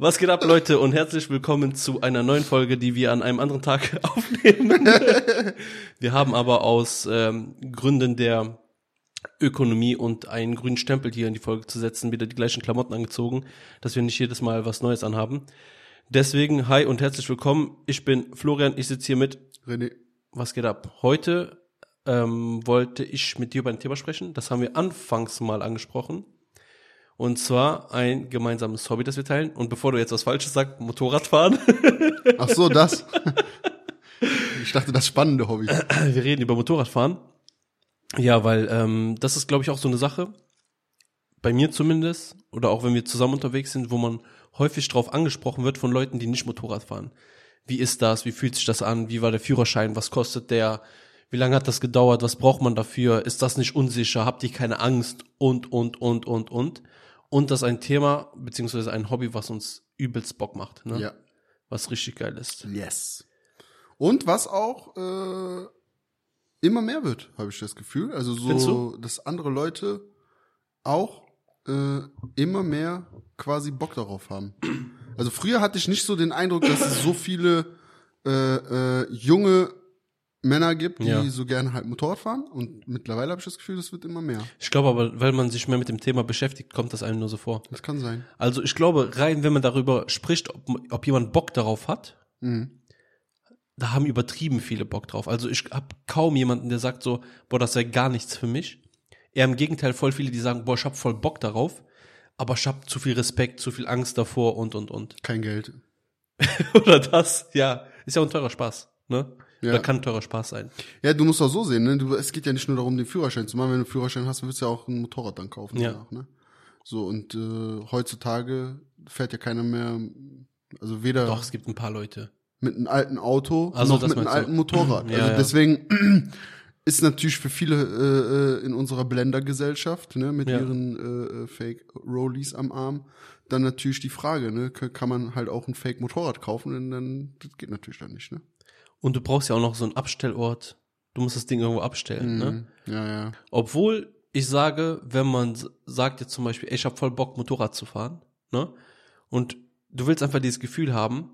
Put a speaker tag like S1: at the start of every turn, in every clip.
S1: Was geht ab, Leute, und herzlich willkommen zu einer neuen Folge, die wir an einem anderen Tag aufnehmen. wir haben aber aus ähm, Gründen der Ökonomie und einen grünen Stempel hier in die Folge zu setzen, wieder die gleichen Klamotten angezogen, dass wir nicht jedes Mal was Neues anhaben. Deswegen, hi und herzlich willkommen. Ich bin Florian, ich sitze hier mit
S2: René.
S1: Was geht ab? Heute ähm, wollte ich mit dir über ein Thema sprechen. Das haben wir anfangs mal angesprochen. Und zwar ein gemeinsames Hobby, das wir teilen. Und bevor du jetzt was Falsches sagst, Motorradfahren.
S2: Ach so, das. ich dachte, das spannende Hobby.
S1: wir reden über Motorradfahren. Ja, weil ähm, das ist, glaube ich, auch so eine Sache, bei mir zumindest, oder auch wenn wir zusammen unterwegs sind, wo man häufig drauf angesprochen wird von Leuten, die nicht Motorrad fahren. Wie ist das? Wie fühlt sich das an? Wie war der Führerschein? Was kostet der? Wie lange hat das gedauert? Was braucht man dafür? Ist das nicht unsicher? Habt ihr keine Angst? Und, und, und, und, und. Und das ist ein Thema, beziehungsweise ein Hobby, was uns übelst Bock macht. Ne?
S2: Ja.
S1: Was richtig geil ist.
S2: Yes. Und was auch äh, immer mehr wird, habe ich das Gefühl. Also so, dass andere Leute auch äh, immer mehr quasi Bock darauf haben. Also früher hatte ich nicht so den Eindruck, dass es so viele äh, äh, junge Männer gibt, die
S1: Ja.
S2: so gerne halt Motorrad fahren. Und mittlerweile habe ich das Gefühl, das wird immer mehr.
S1: Ich glaube aber, weil man sich mehr mit dem Thema beschäftigt, kommt das einem nur so vor.
S2: Das kann sein.
S1: Also ich glaube, rein, wenn man darüber spricht, ob, ob jemand Bock darauf hat,
S2: Mhm.
S1: da haben übertrieben viele Bock drauf. Also ich habe kaum jemanden, der sagt so, boah, das wäre gar nichts für mich. Eher im Gegenteil, voll viele, die sagen, boah, ich hab voll Bock darauf, aber ich hab zu viel Respekt, zu viel Angst davor und und und.
S2: Kein Geld.
S1: Oder das, ja, ist ja auch ein teurer Spaß, ne?
S2: Ja.
S1: Oder kann teurer Spaß sein.
S2: Ja, du musst auch so sehen, ne? Du, es geht ja nicht nur darum, den Führerschein zu machen. Wenn du einen Führerschein hast, willst du ja auch ein Motorrad dann kaufen.
S1: Ja.
S2: danach, ne? So, und äh, heutzutage fährt ja keiner mehr, also weder
S1: Doch, es gibt ein paar Leute.
S2: mit einem alten Auto
S1: Also,
S2: noch mit einem alten Motorrad.
S1: Ja,
S2: also deswegen ist natürlich für viele äh, äh, in unserer Blender-Gesellschaft, ne, mit
S1: Ja.
S2: ihren äh, äh, Fake-Rollies am Arm, dann natürlich die Frage, ne, kann kann man halt auch ein Fake-Motorrad kaufen, denn dann, das geht natürlich dann nicht, ne?
S1: Und du brauchst ja auch noch so einen Abstellort. Du musst das Ding irgendwo abstellen, ne?
S2: Mhm. Ja, ja.
S1: Obwohl ich sage, wenn man sagt jetzt zum Beispiel, ey, ich habe voll Bock, Motorrad zu fahren, ne? Und du willst einfach dieses Gefühl haben,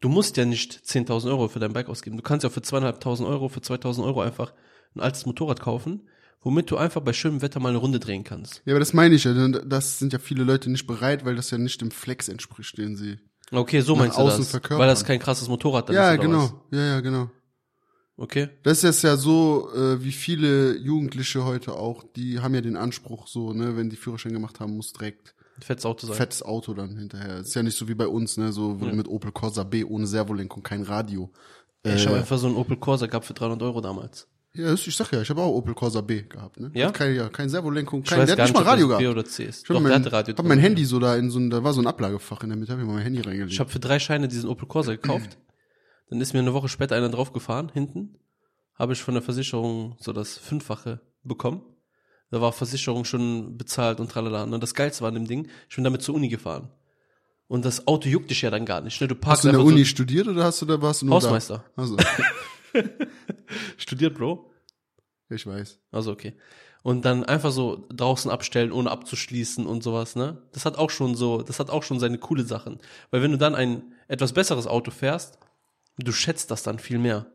S1: du musst ja nicht 10.000 Euro für dein Bike ausgeben. Du kannst ja für 2.500 Euro, für 2.000 Euro einfach ein altes Motorrad kaufen, womit du einfach bei schönem Wetter mal eine Runde drehen kannst.
S2: Ja, aber das meine ich ja. denn Das sind ja viele Leute nicht bereit, weil das ja nicht dem Flex entspricht, den sie.
S1: Okay, so meinst du das,
S2: verkörpern.
S1: weil das kein krasses Motorrad dann
S2: ja,
S1: ist oder
S2: genau.
S1: was?
S2: Ja, ja, genau.
S1: Okay.
S2: Das ist ja so, äh, wie viele Jugendliche heute auch, die haben ja den Anspruch, so, ne, wenn die Führerschein gemacht haben, muss direkt
S1: Ein fettes Auto sein.
S2: fettes Auto dann hinterher. Ist ja nicht so wie bei uns, ne, so
S1: Ja.
S2: mit Opel Corsa B ohne Servolenkung, kein Radio.
S1: Ey, ich habe
S2: Äh,
S1: einfach so einen Opel Corsa gehabt für 300 Euro damals.
S2: Ja, ich sag ja, ich habe auch Opel Corsa B gehabt, ne?
S1: Ja?
S2: Hat Kein, ja, kein Servolenkung,
S1: Ich
S2: kein, der hat nicht mal Radio
S1: das B
S2: gehabt.
S1: oder C ist.
S2: Ich
S1: Doch,
S2: hab mein,
S1: Radio
S2: hab mein Handy so da in so ein, da war so ein Ablagefach in der Mitte, hab ich mal mein Handy reingelegt.
S1: Ich habe für drei Scheine diesen Opel Corsa gekauft. Dann ist mir eine Woche später einer draufgefahren, hinten. Habe ich von der Versicherung so das Fünffache bekommen. Da war Versicherung schon bezahlt und tralala. Und das Geilste war an dem Ding, ich bin damit zur Uni gefahren. Und das Auto juckt dich ja dann gar nicht. Ne? Du
S2: Hast
S1: parkst
S2: du in der Uni studiert oder hast du da warst du
S1: so
S2: nur
S1: Hausmeister.
S2: da? Also,
S1: Studiert, Bro.
S2: ich weiß.
S1: Also okay. Und dann einfach so draußen abstellen, ohne abzuschließen und sowas, ne? Das hat auch schon so, das hat auch schon seine coole Sachen. Weil wenn du dann ein etwas besseres Auto fährst, du schätzt das dann viel mehr.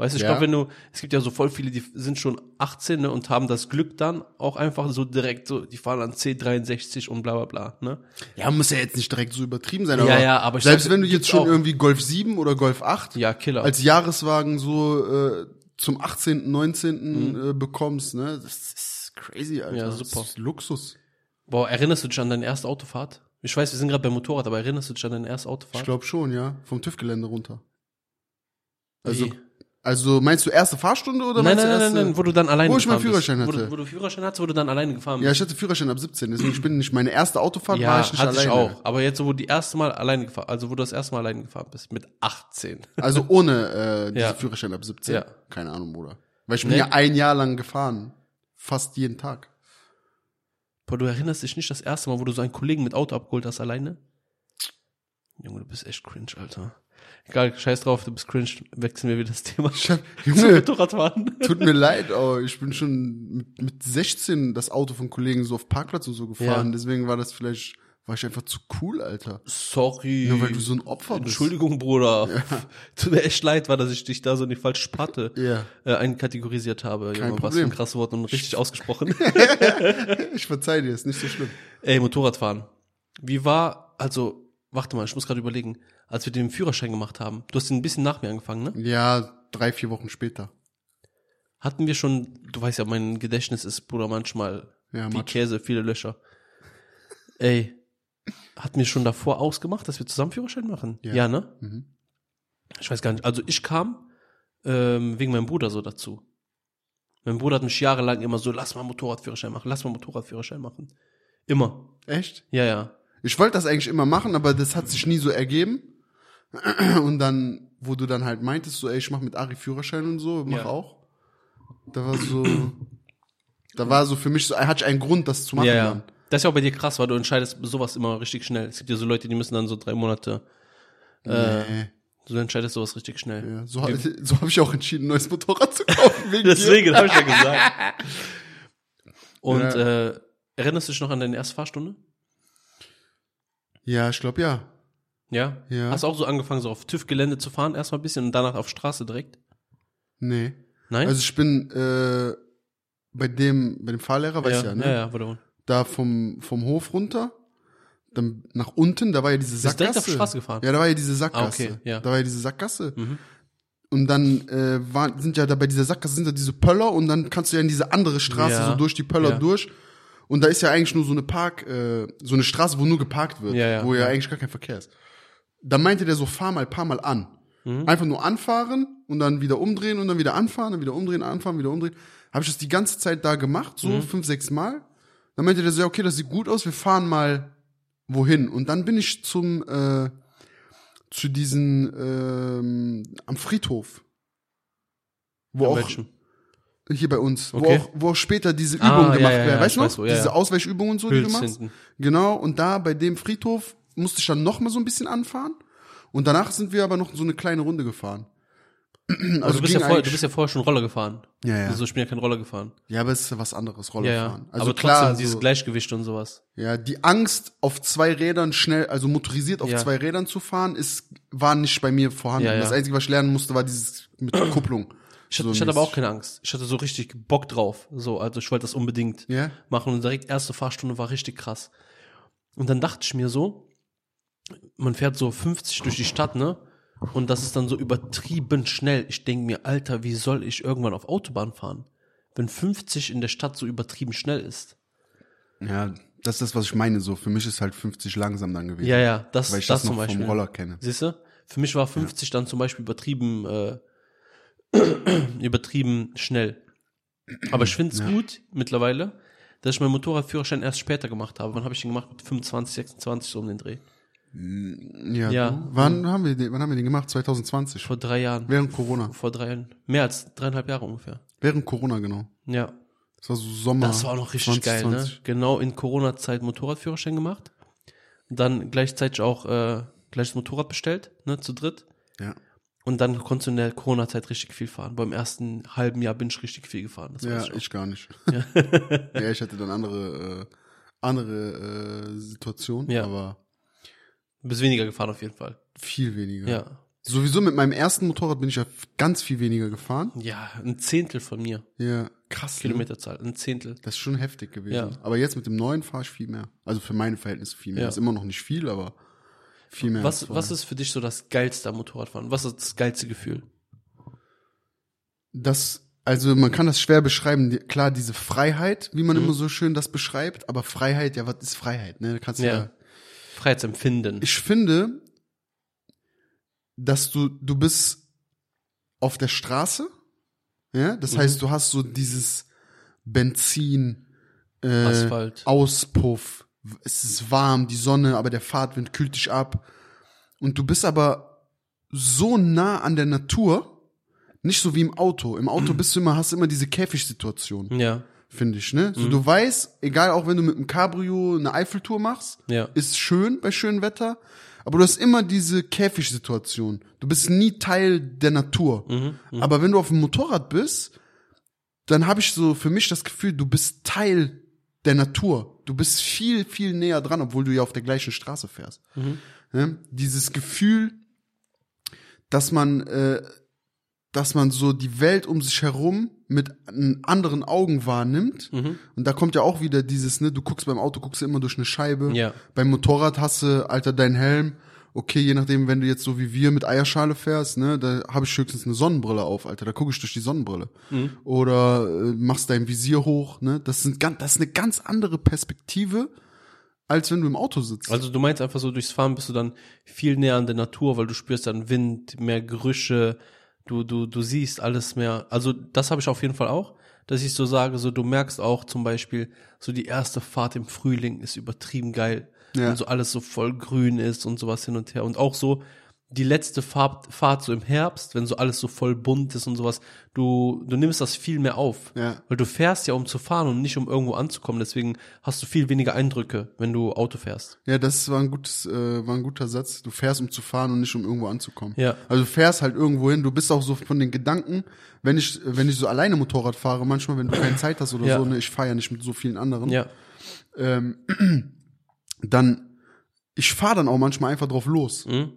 S1: Weißt du, ich
S2: Ja.
S1: glaube, wenn du, es gibt ja so voll viele, die sind schon 18 ne, und haben das Glück dann auch einfach so direkt so, die fahren an C63 und bla bla bla, ne?
S2: Ja, muss ja jetzt nicht direkt so übertrieben sein,
S1: Ja,
S2: aber,
S1: ja, aber ich
S2: selbst
S1: sag,
S2: wenn du jetzt schon irgendwie Golf 7 oder Golf 8
S1: Ja, Killer.
S2: als Jahreswagen so äh, zum 18., 19. Äh, bekommst, ne? Das ist crazy, Alter.
S1: Mhm. Ja,
S2: Das
S1: super.
S2: ist Luxus.
S1: Boah, erinnerst du dich an deine erste Autofahrt? Ich weiß, wir sind gerade beim Motorrad, aber erinnerst du dich an deine erste
S2: Ich
S1: Autofahrt?
S2: glaube schon, ja. Vom TÜV-Gelände runter. Also,
S1: Wie?
S2: Also meinst du erste Fahrstunde oder
S1: Nein,
S2: meinst
S1: nein,
S2: du
S1: nein,
S2: erste?
S1: nein, nein, wo du dann alleine
S2: Wo ich meinen
S1: gefahren bist.
S2: Führerschein
S1: Wo
S2: hatte.
S1: du, wo du Führerschein hattest, wo du dann alleine gefahren
S2: Ja,
S1: bist.
S2: ich hatte Führerschein ab 17, deswegen ich bin nicht meine erste Autofahrt
S1: Ja,
S2: war ich nicht
S1: hatte
S2: alleine.
S1: ich auch. Aber jetzt, so, wo du die erste Mal alleine gefahren, also wo du das erste Mal alleine gefahren bist, mit 18.
S2: Also ohne äh, diesen
S1: Ja.
S2: Führerschein ab 17.
S1: Ja.
S2: Keine Ahnung, Bruder. Weil ich bin
S1: Nee.
S2: ja ein Jahr lang gefahren. Fast jeden Tag.
S1: Boah, du erinnerst dich nicht das erste Mal, wo du so einen Kollegen mit Auto abgeholt hast alleine? Junge, du bist echt cringe, Alter. Egal, scheiß drauf, du bist cringe. Wechseln wir wieder das Thema.
S2: Ich hab, Junge,
S1: Motorradfahren.
S2: tut mir leid, aber ich bin schon mit, mit 16 das Auto von Kollegen so auf Parkplatz und so gefahren.
S1: Ja.
S2: Deswegen war das vielleicht war ich einfach zu cool, Alter.
S1: Sorry.
S2: Nur weil du so ein Opfer bist.
S1: Entschuldigung, Bruder. Tut mir echt leid, war, dass ich dich da so in die falsche Sparte
S2: Ja.
S1: äh, einkategorisiert habe. Junge, was für
S2: Problem.
S1: ein krasses Wort und richtig ausgesprochen.
S2: Ich verzeih dir, ist nicht so schlimm.
S1: Ey, Motorradfahren. Wie war, also, warte mal, ich muss gerade überlegen, als wir den Führerschein gemacht haben, du hast ihn ein bisschen nach mir angefangen, ne?
S2: Ja, drei, vier Wochen später.
S1: Hatten wir schon, du weißt ja, mein Gedächtnis ist, Bruder, manchmal
S2: Ja,
S1: wie
S2: Matsch.
S1: Käse, viele Löcher. Ey, hatten wir schon davor ausgemacht, dass wir zusammen Führerschein machen?
S2: Ja.
S1: Ja, ne?
S2: Mhm.
S1: Ich weiß gar nicht. Also ich kam ähm, wegen meinem Bruder so dazu. Mein Bruder hat mich jahrelang immer so, lass mal Motorradführerschein machen, lass mal Motorradführerschein machen. Immer.
S2: Echt?
S1: Ja, ja.
S2: Ich wollte das eigentlich immer machen, aber das hat sich nie so ergeben. Und dann, wo du dann halt meintest, so, ey, ich mach mit Ari Führerschein und so, mach
S1: Ja.
S2: auch. Da war so, da war so für mich so, hatte ich einen Grund, das zu machen.
S1: ja, ja.
S2: Dann.
S1: Das ist ja auch bei dir krass, weil du entscheidest sowas immer richtig schnell. Es gibt ja so Leute, die müssen dann so drei Monate, äh, du entscheidest sowas richtig schnell.
S2: Ja, so ha- so habe ich auch entschieden, ein neues Motorrad zu kaufen. Wegen
S1: Deswegen habe ich ja gesagt. Und äh, erinnerst du dich noch an deine erste Fahrstunde?
S2: Ja, ich glaube ja.
S1: Ja?
S2: Ja.
S1: Hast du auch so angefangen, so auf TÜV-Gelände zu fahren, erstmal ein bisschen und danach auf Straße direkt?
S2: Nee.
S1: Nein?
S2: Also ich bin äh, bei dem, bei dem Fahrlehrer, weiß ja, ne?
S1: Ja, ja, wurde
S2: Da vom, vom Hof runter, dann nach unten, da war ja diese
S1: Bist
S2: Sackgasse.
S1: direkt auf Straße gefahren?
S2: Ja, da war ja diese Sackgasse.
S1: Ah, okay, ja.
S2: Da war ja diese Sackgasse.
S1: Mhm.
S2: Und dann äh, waren, sind ja da bei dieser Sackgasse sind da diese Pöller und dann kannst du ja in diese andere Straße
S1: Ja.
S2: so durch die Pöller
S1: Ja.
S2: durch. Und da ist ja eigentlich nur so eine Park, äh, so eine Straße, wo nur geparkt wird,
S1: Ja, ja,
S2: wo ja,
S1: ja.
S2: eigentlich gar kein Verkehr ist. Da meinte der so, fahr mal, paar Mal an.
S1: Mhm.
S2: Einfach nur anfahren und dann wieder umdrehen und dann wieder anfahren, dann wieder umdrehen, anfahren, wieder umdrehen. Habe ich das die ganze Zeit da gemacht, so
S1: Mhm.
S2: fünf, sechs Mal. Dann meinte der so, ja, okay, das sieht gut aus, wir fahren mal wohin. Und dann bin ich zum, äh, zu diesen, ähm, am Friedhof. Wo
S1: An
S2: auch,
S1: welchem?
S2: Hier bei uns, wo,
S1: Okay.
S2: auch, wo auch später diese
S1: Ah,
S2: Übungen
S1: ja,
S2: gemacht
S1: ja, ja,
S2: werden. Weißt du noch?
S1: weiß wo, ja,
S2: diese
S1: ja.
S2: Ausweichübungen und so, die du machst.
S1: hinten.
S2: Genau, und da bei dem Friedhof musste ich dann noch mal so ein bisschen anfahren. Und danach sind wir aber noch so eine kleine Runde gefahren.
S1: Also,
S2: Also
S1: du, bist ja vorher, du bist ja vorher schon Roller gefahren.
S2: Ja, ja.
S1: Also ich bin ja kein Roller gefahren.
S2: Ja, aber es ist ja was anderes,
S1: Ja,
S2: Rollerfahren.
S1: ja.
S2: Also
S1: Aber
S2: klar,
S1: trotzdem dieses
S2: so,
S1: Gleichgewicht und sowas.
S2: ja, die Angst auf zwei Rädern schnell, also motorisiert auf
S1: Ja.
S2: zwei Rädern zu fahren, ist, war nicht bei mir vorhanden.
S1: Ja, ja.
S2: Das Einzige, was ich lernen musste, war dieses mit der Kupplung.
S1: Ich hatte,
S2: So
S1: ich hatte aber auch keine Angst. Ich hatte so richtig Bock drauf. So, also ich wollte das unbedingt
S2: Ja?
S1: machen und direkt erste Fahrstunde war richtig krass. Und dann dachte ich mir so, man fährt so 50 durch die Stadt, ne? Und das ist dann so übertrieben schnell. Ich denke mir, Alter, wie soll ich irgendwann auf Autobahn fahren? Wenn 50 in der Stadt so übertrieben schnell ist.
S2: Ja, das ist das, was ich meine, so. Für mich ist halt 50 langsam dann gewesen.
S1: Ja, ja, das,
S2: Weil ich
S1: das
S2: das,
S1: zum
S2: noch
S1: Beispiel.
S2: vom Roller kenne.
S1: Siehst du? Für mich war 50 dann zum Beispiel übertrieben, äh, übertrieben schnell. Aber ich finde es gut mittlerweile, dass ich meinen Motorradführerschein erst später gemacht habe. Wann habe ich den gemacht? Mit 25, 26 so um den Dreh.
S2: Ja.
S1: Ja.
S2: Du? Wann haben wir den, wann haben wir den gemacht? 2020.
S1: Vor drei Jahren.
S2: Während Corona.
S1: Vor drei Jahren. Mehr als dreieinhalb Jahre ungefähr.
S2: Während Corona, genau.
S1: Ja.
S2: Das war so Sommer.
S1: Das war auch noch richtig geil, ne?
S2: 2020.
S1: Genau in Corona-Zeit Motorradführerschein gemacht. Dann gleichzeitig auch äh, gleich das Motorrad bestellt, ne, zu dritt.
S2: Ja.
S1: Und dann konntest du in der Corona-Zeit richtig viel fahren. Beim ersten halben Jahr bin ich richtig viel gefahren.
S2: Ja,
S1: ich
S2: ich gar nicht. Ja, ich hatte dann andere, äh, andere äh, Situationen,
S1: Ja.
S2: aber
S1: Du bist weniger gefahren auf jeden Fall.
S2: viel weniger.
S1: Ja.
S2: Sowieso mit meinem ersten Motorrad bin ich ja ganz viel weniger gefahren.
S1: Ja, ein Zehntel von mir.
S2: Ja, krass. Ne?
S1: Kilometerzahl. Ein Zehntel.
S2: Das ist schon heftig gewesen.
S1: Ja.
S2: Aber jetzt mit dem neuen fahre ich viel mehr. Also für meine Verhältnisse viel mehr.
S1: Ja.
S2: Ist immer noch nicht viel, aber viel mehr.
S1: Was, was ist für dich so das geilste am Motorradfahren? Was ist das geilste Gefühl?
S2: das, also man kann das schwer beschreiben. Klar, diese Freiheit, wie man
S1: Mhm.
S2: immer so schön das beschreibt, aber Freiheit, ja, was ist Freiheit? Ne? Da kannst du ja.
S1: Ja. Freiheitsempfinden.
S2: Ich finde, dass du, du bist auf der Straße, ja, das
S1: Mhm.
S2: heißt, du hast so dieses Benzin, äh,
S1: Asphalt.
S2: Auspuff, es ist warm, die Sonne, aber der Fahrtwind kühlt dich ab. Und du bist aber so nah an der Natur, nicht so wie im Auto. Im Auto bist du immer, hast immer diese Käfigsituation,
S1: Ja.
S2: finde ich, ne?
S1: Mhm.
S2: So, du weißt, egal auch wenn du mit dem Cabrio eine Eiffeltour machst,
S1: Ja.
S2: ist schön bei schönem Wetter, aber du hast immer diese Käfigsituation. Du bist nie Teil der Natur.
S1: Mhm.
S2: Aber wenn du auf dem Motorrad bist, dann habe ich so für mich das Gefühl, du bist Teil der Natur. Du bist viel, viel näher dran, obwohl du ja auf der gleichen Straße fährst. Ne? Dieses Gefühl, dass man, äh, dass man so die Welt um sich herum mit anderen Augen wahrnimmt.
S1: Mhm.
S2: Und da kommt ja auch wieder dieses, ne, du guckst beim Auto, guckst du immer durch eine Scheibe.
S1: Ja.
S2: Beim Motorrad hast du, Alter, dein Helm. Okay, je nachdem, wenn du jetzt so wie wir mit Eierschale fährst, ne, da habe ich höchstens eine Sonnenbrille auf, Alter, da gucke ich durch die Sonnenbrille.
S1: Mhm.
S2: Oder äh, machst dein Visier hoch, ne? Das sind ganz, das ist eine ganz andere Perspektive, als wenn du im Auto sitzt.
S1: Also du meinst einfach so, durchs Fahren bist du dann viel näher an der Natur, weil du spürst dann Wind, mehr Gerüche, du, du, du siehst alles mehr. Also das habe ich auf jeden Fall auch, dass ich so sage, so du merkst auch zum Beispiel, so die erste Fahrt im Frühling ist übertrieben geil.
S2: Ja.
S1: Und so alles so voll grün ist und sowas hin und her. Und auch so die letzte Fahrt, Fahrt so im Herbst, wenn so alles so voll bunt ist und sowas, du, du nimmst das viel mehr auf.
S2: Ja.
S1: Weil du fährst ja, um zu fahren und nicht um irgendwo anzukommen. Deswegen hast du viel weniger Eindrücke, wenn du Auto fährst.
S2: Ja, das war ein gutes, äh, war ein guter Satz. Du fährst, um zu fahren und nicht um irgendwo anzukommen.
S1: Ja.
S2: Also du fährst halt irgendwo hin. Du bist auch so von den Gedanken, wenn ich, wenn ich so alleine Motorrad fahre, manchmal, wenn du keine Zeit hast oder
S1: Ja.
S2: so, ne, ich fahre ja nicht mit so vielen anderen,
S1: Ja.
S2: ähm, dann, ich fahre dann auch manchmal einfach drauf los.
S1: Mhm.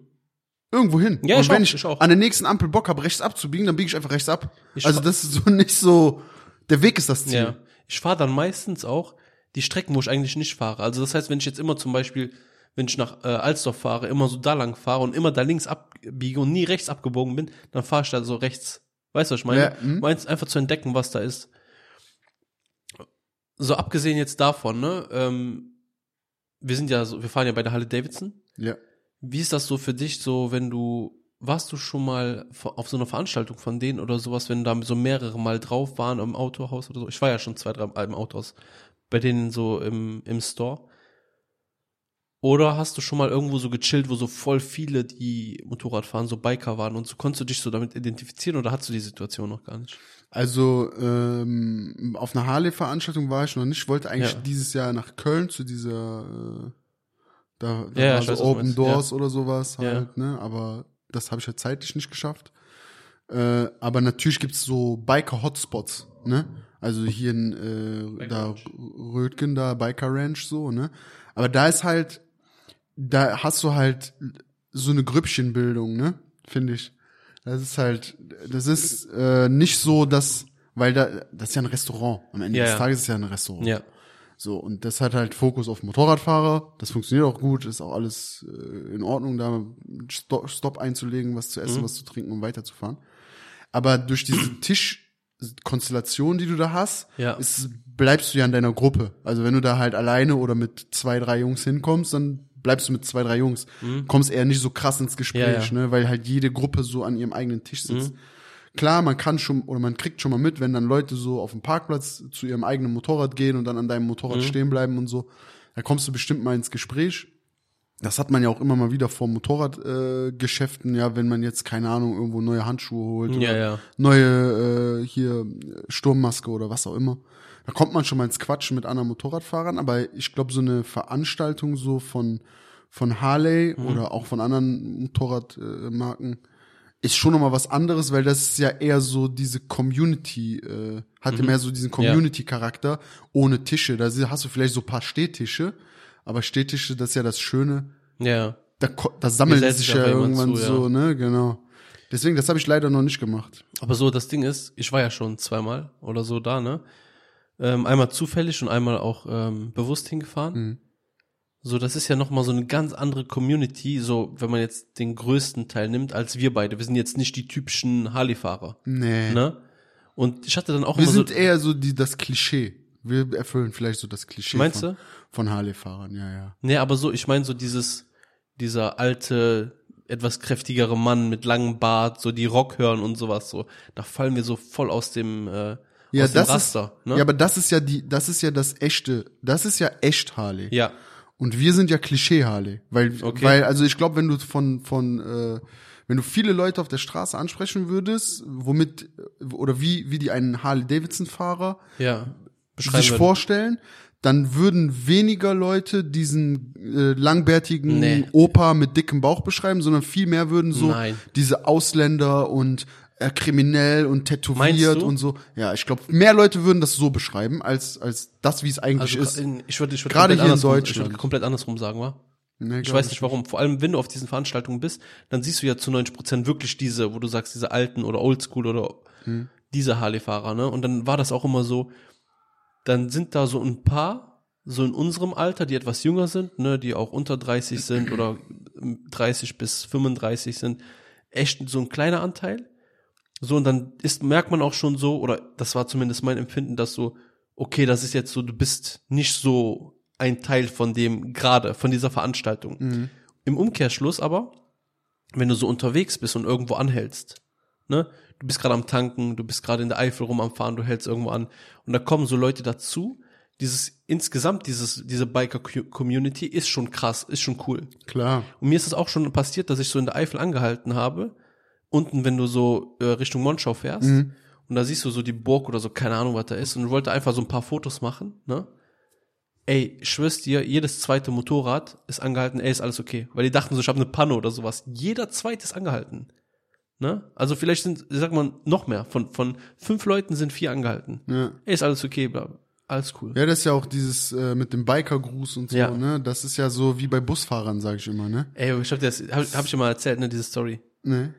S2: Irgendwo hin.
S1: Ja,
S2: und
S1: ich
S2: wenn
S1: auch,
S2: ich,
S1: ich
S2: an der nächsten Ampel Bock habe, rechts abzubiegen, dann biege ich einfach rechts ab.
S1: Ich
S2: also das ist so nicht so, der Weg ist das Ziel.
S1: Ja. Ich fahre dann meistens auch die Strecken, wo ich eigentlich nicht fahre. Also das heißt, wenn ich jetzt immer zum Beispiel, wenn ich nach äh, Alsdorf fahre, immer so da lang fahre und immer da links abbiege und nie rechts abgebogen bin, dann fahre ich da so rechts. Weißt du, was ich meine?
S2: Ja, mhm.
S1: Meinst einfach zu entdecken, was da ist. So abgesehen jetzt davon, ne? Ähm, wir sind ja so, wir fahren ja bei der Halle Davidson.
S2: Ja.
S1: Wie ist das so für dich, so wenn du, warst du schon mal auf so einer Veranstaltung von denen oder sowas, wenn da so mehrere Mal drauf waren im Autohaus oder so? Ich war ja schon zwei, drei Mal im Autohaus, bei denen so im, im Store. Oder hast du schon mal irgendwo so gechillt, wo so voll viele, die Motorrad fahren, so Biker waren und so konntest du dich so damit identifizieren oder hast du die Situation noch gar nicht?
S2: Also ähm, auf einer Harley-Veranstaltung war ich noch nicht. Ich wollte eigentlich
S1: Ja.
S2: dieses Jahr nach Köln zu dieser äh, da, da
S1: Ja, ja,
S2: war so
S1: weiß,
S2: Open. Doors oder sowas
S1: Ja.
S2: halt, ne? Aber das habe ich ja zeitlich nicht geschafft. Äh, aber natürlich gibt's so Biker-Hotspots, ne? Also hier in äh, da
S1: Ranch.
S2: Rötgen, da Biker Ranch so, ne? Aber da ist halt, da hast du halt so eine Grüppchenbildung, ne? Finde ich. Das ist halt, das ist äh, nicht so, dass, weil da, das ist ja ein Restaurant. Am Ende
S1: Ja,
S2: des. Tages ist es ja ein Restaurant.
S1: Ja.
S2: So, und das hat halt Fokus auf Motorradfahrer. Das funktioniert auch gut, ist auch alles äh, in Ordnung, da einen Sto- Stopp einzulegen, was zu essen,
S1: Mhm.
S2: was zu trinken und weiterzufahren. Aber durch diese Tischkonstellation, die du da hast,
S1: Ja.
S2: ist, bleibst du ja in deiner Gruppe. Also wenn du da halt alleine oder mit zwei, drei Jungs hinkommst, dann bleibst du mit zwei, drei Jungs. Kommst eher nicht so krass ins Gespräch,
S1: Mhm. Ja, ja.
S2: ne, weil halt jede Gruppe so an ihrem eigenen Tisch sitzt. Klar, man kann schon oder man kriegt schon mal mit, wenn dann Leute so auf dem Parkplatz zu ihrem eigenen Motorrad gehen und dann an deinem Motorrad
S1: Mhm.
S2: stehen bleiben und so. Da kommst du bestimmt mal ins Gespräch. Das hat man ja auch immer mal wieder vor Motorradgeschäften, äh, ja, wenn man jetzt keine Ahnung irgendwo neue Handschuhe holt
S1: Ja,
S2: oder neue äh, hier Sturmmaske oder was auch immer. Da kommt man schon mal ins Quatschen mit anderen Motorradfahrern, aber ich glaube so eine Veranstaltung so von von Harley
S1: Mhm.
S2: oder auch von anderen Motorradmarken Marken ist schon nochmal was anderes, weil das ist ja eher so diese Community, äh, hatte
S1: Mhm.
S2: mehr so diesen Community-Charakter ohne Tische. Da hast du vielleicht so ein paar Stehtische, aber Stehtische, das ist ja das Schöne,
S1: Ja.
S2: da, da sammelt sich ja irgendwann
S1: zu, ja.
S2: so, ne, genau. Deswegen, das habe ich leider noch nicht gemacht.
S1: Aber so, das Ding ist, ich war ja schon zweimal oder so da, ne? Ähm, einmal zufällig und einmal auch ähm, bewusst hingefahren.
S2: Mhm.
S1: So, das ist ja nochmal so eine ganz andere Community, so, wenn man jetzt den größten Teil nimmt, als wir beide. Wir sind jetzt nicht die typischen Harley-Fahrer,
S2: Nee.
S1: ne? Und ich hatte dann auch
S2: Wir
S1: immer
S2: sind
S1: so,
S2: eher so die, das Klischee. Wir erfüllen vielleicht so das Klischee
S1: Meinst
S2: von,
S1: du?
S2: von Harley-Fahrern, ja, ja.
S1: nee, aber so, ich meine so dieses, dieser alte, etwas kräftigere Mann mit langem Bart, so die Rock hören und sowas, so. Da fallen wir so voll aus dem, äh,
S2: Ja,
S1: aus dem
S2: das
S1: Raster,
S2: ist,
S1: ne?
S2: ja, aber das ist ja die, das ist ja das echte, das ist ja echt Harley.
S1: ja.
S2: Und wir sind ja Klischee Harley, weil,
S1: Okay.
S2: weil, also ich glaube, wenn du von, von, äh, wenn du viele Leute auf der Straße ansprechen würdest, womit, oder wie, wie die einen Harley Davidson Fahrer
S1: Ja.
S2: sich
S1: würden.
S2: vorstellen, dann würden weniger Leute diesen äh, langbärtigen
S1: Nee.
S2: Opa mit dickem Bauch beschreiben, sondern viel mehr würden so
S1: Nein.
S2: diese Ausländer und äh, kriminell und tätowiert und so. Ja, ich glaube, mehr Leute würden das so beschreiben, als, als das, wie es eigentlich
S1: Also
S2: ist.
S1: in, ich würde ich würd
S2: Gerade hier in
S1: andersrum- Ich
S2: Deutschland.
S1: würde komplett andersrum sagen, wa?
S2: Nee,
S1: Ich weiß nicht warum. Vor allem, wenn du auf diesen Veranstaltungen bist, dann siehst du ja zu 90 Prozent wirklich diese, wo du sagst, diese alten oder Oldschool oder
S2: Hm.
S1: diese Harley-Fahrer, ne? Und dann war das auch immer so, dann sind da so ein paar, so in unserem Alter, die etwas jünger sind, ne, die auch unter 30 sind oder 30 bis 35 sind, echt so ein kleiner Anteil. So, und dann ist, merkt man auch schon so, oder das war zumindest mein Empfinden, dass so, okay, das ist jetzt so, du bist nicht so ein Teil von dem gerade, von dieser Veranstaltung.
S2: Mhm.
S1: Im Umkehrschluss aber, wenn du so unterwegs bist und irgendwo anhältst, ne, du bist gerade am Tanken, du bist gerade in der Eifel rum am Fahren, du hältst irgendwo an und da kommen so Leute dazu, dieses, insgesamt dieses, diese Biker-Community ist schon krass, ist schon cool.
S2: Klar.
S1: Und mir ist es auch schon passiert, dass ich so in der Eifel angehalten habe. Unten, wenn du so äh, Richtung Monschau fährst.
S2: Mhm.
S1: Und da siehst du so die Burg oder so, keine Ahnung, was da ist. Und wollte einfach so ein paar Fotos machen, ne? Ey, ich schwör's dir, jedes zweite Motorrad ist angehalten, ey, ist alles okay. Weil die dachten so, ich habe eine Panne oder sowas. Jeder zweite ist angehalten. Ne? Also vielleicht sind, sag mal, noch mehr. Von, von fünf Leuten sind vier angehalten.
S2: Ja.
S1: Ey, ist alles okay, bla. Alles cool.
S2: Ja, das ist ja auch dieses äh, mit dem Bikergruß und so,
S1: Ja.
S2: ne? Das ist ja so wie bei Busfahrern, sage ich immer, ne?
S1: Ey, ich hab dir das, hab, hab ich dir mal erzählt, ne, diese Story.
S2: Ne?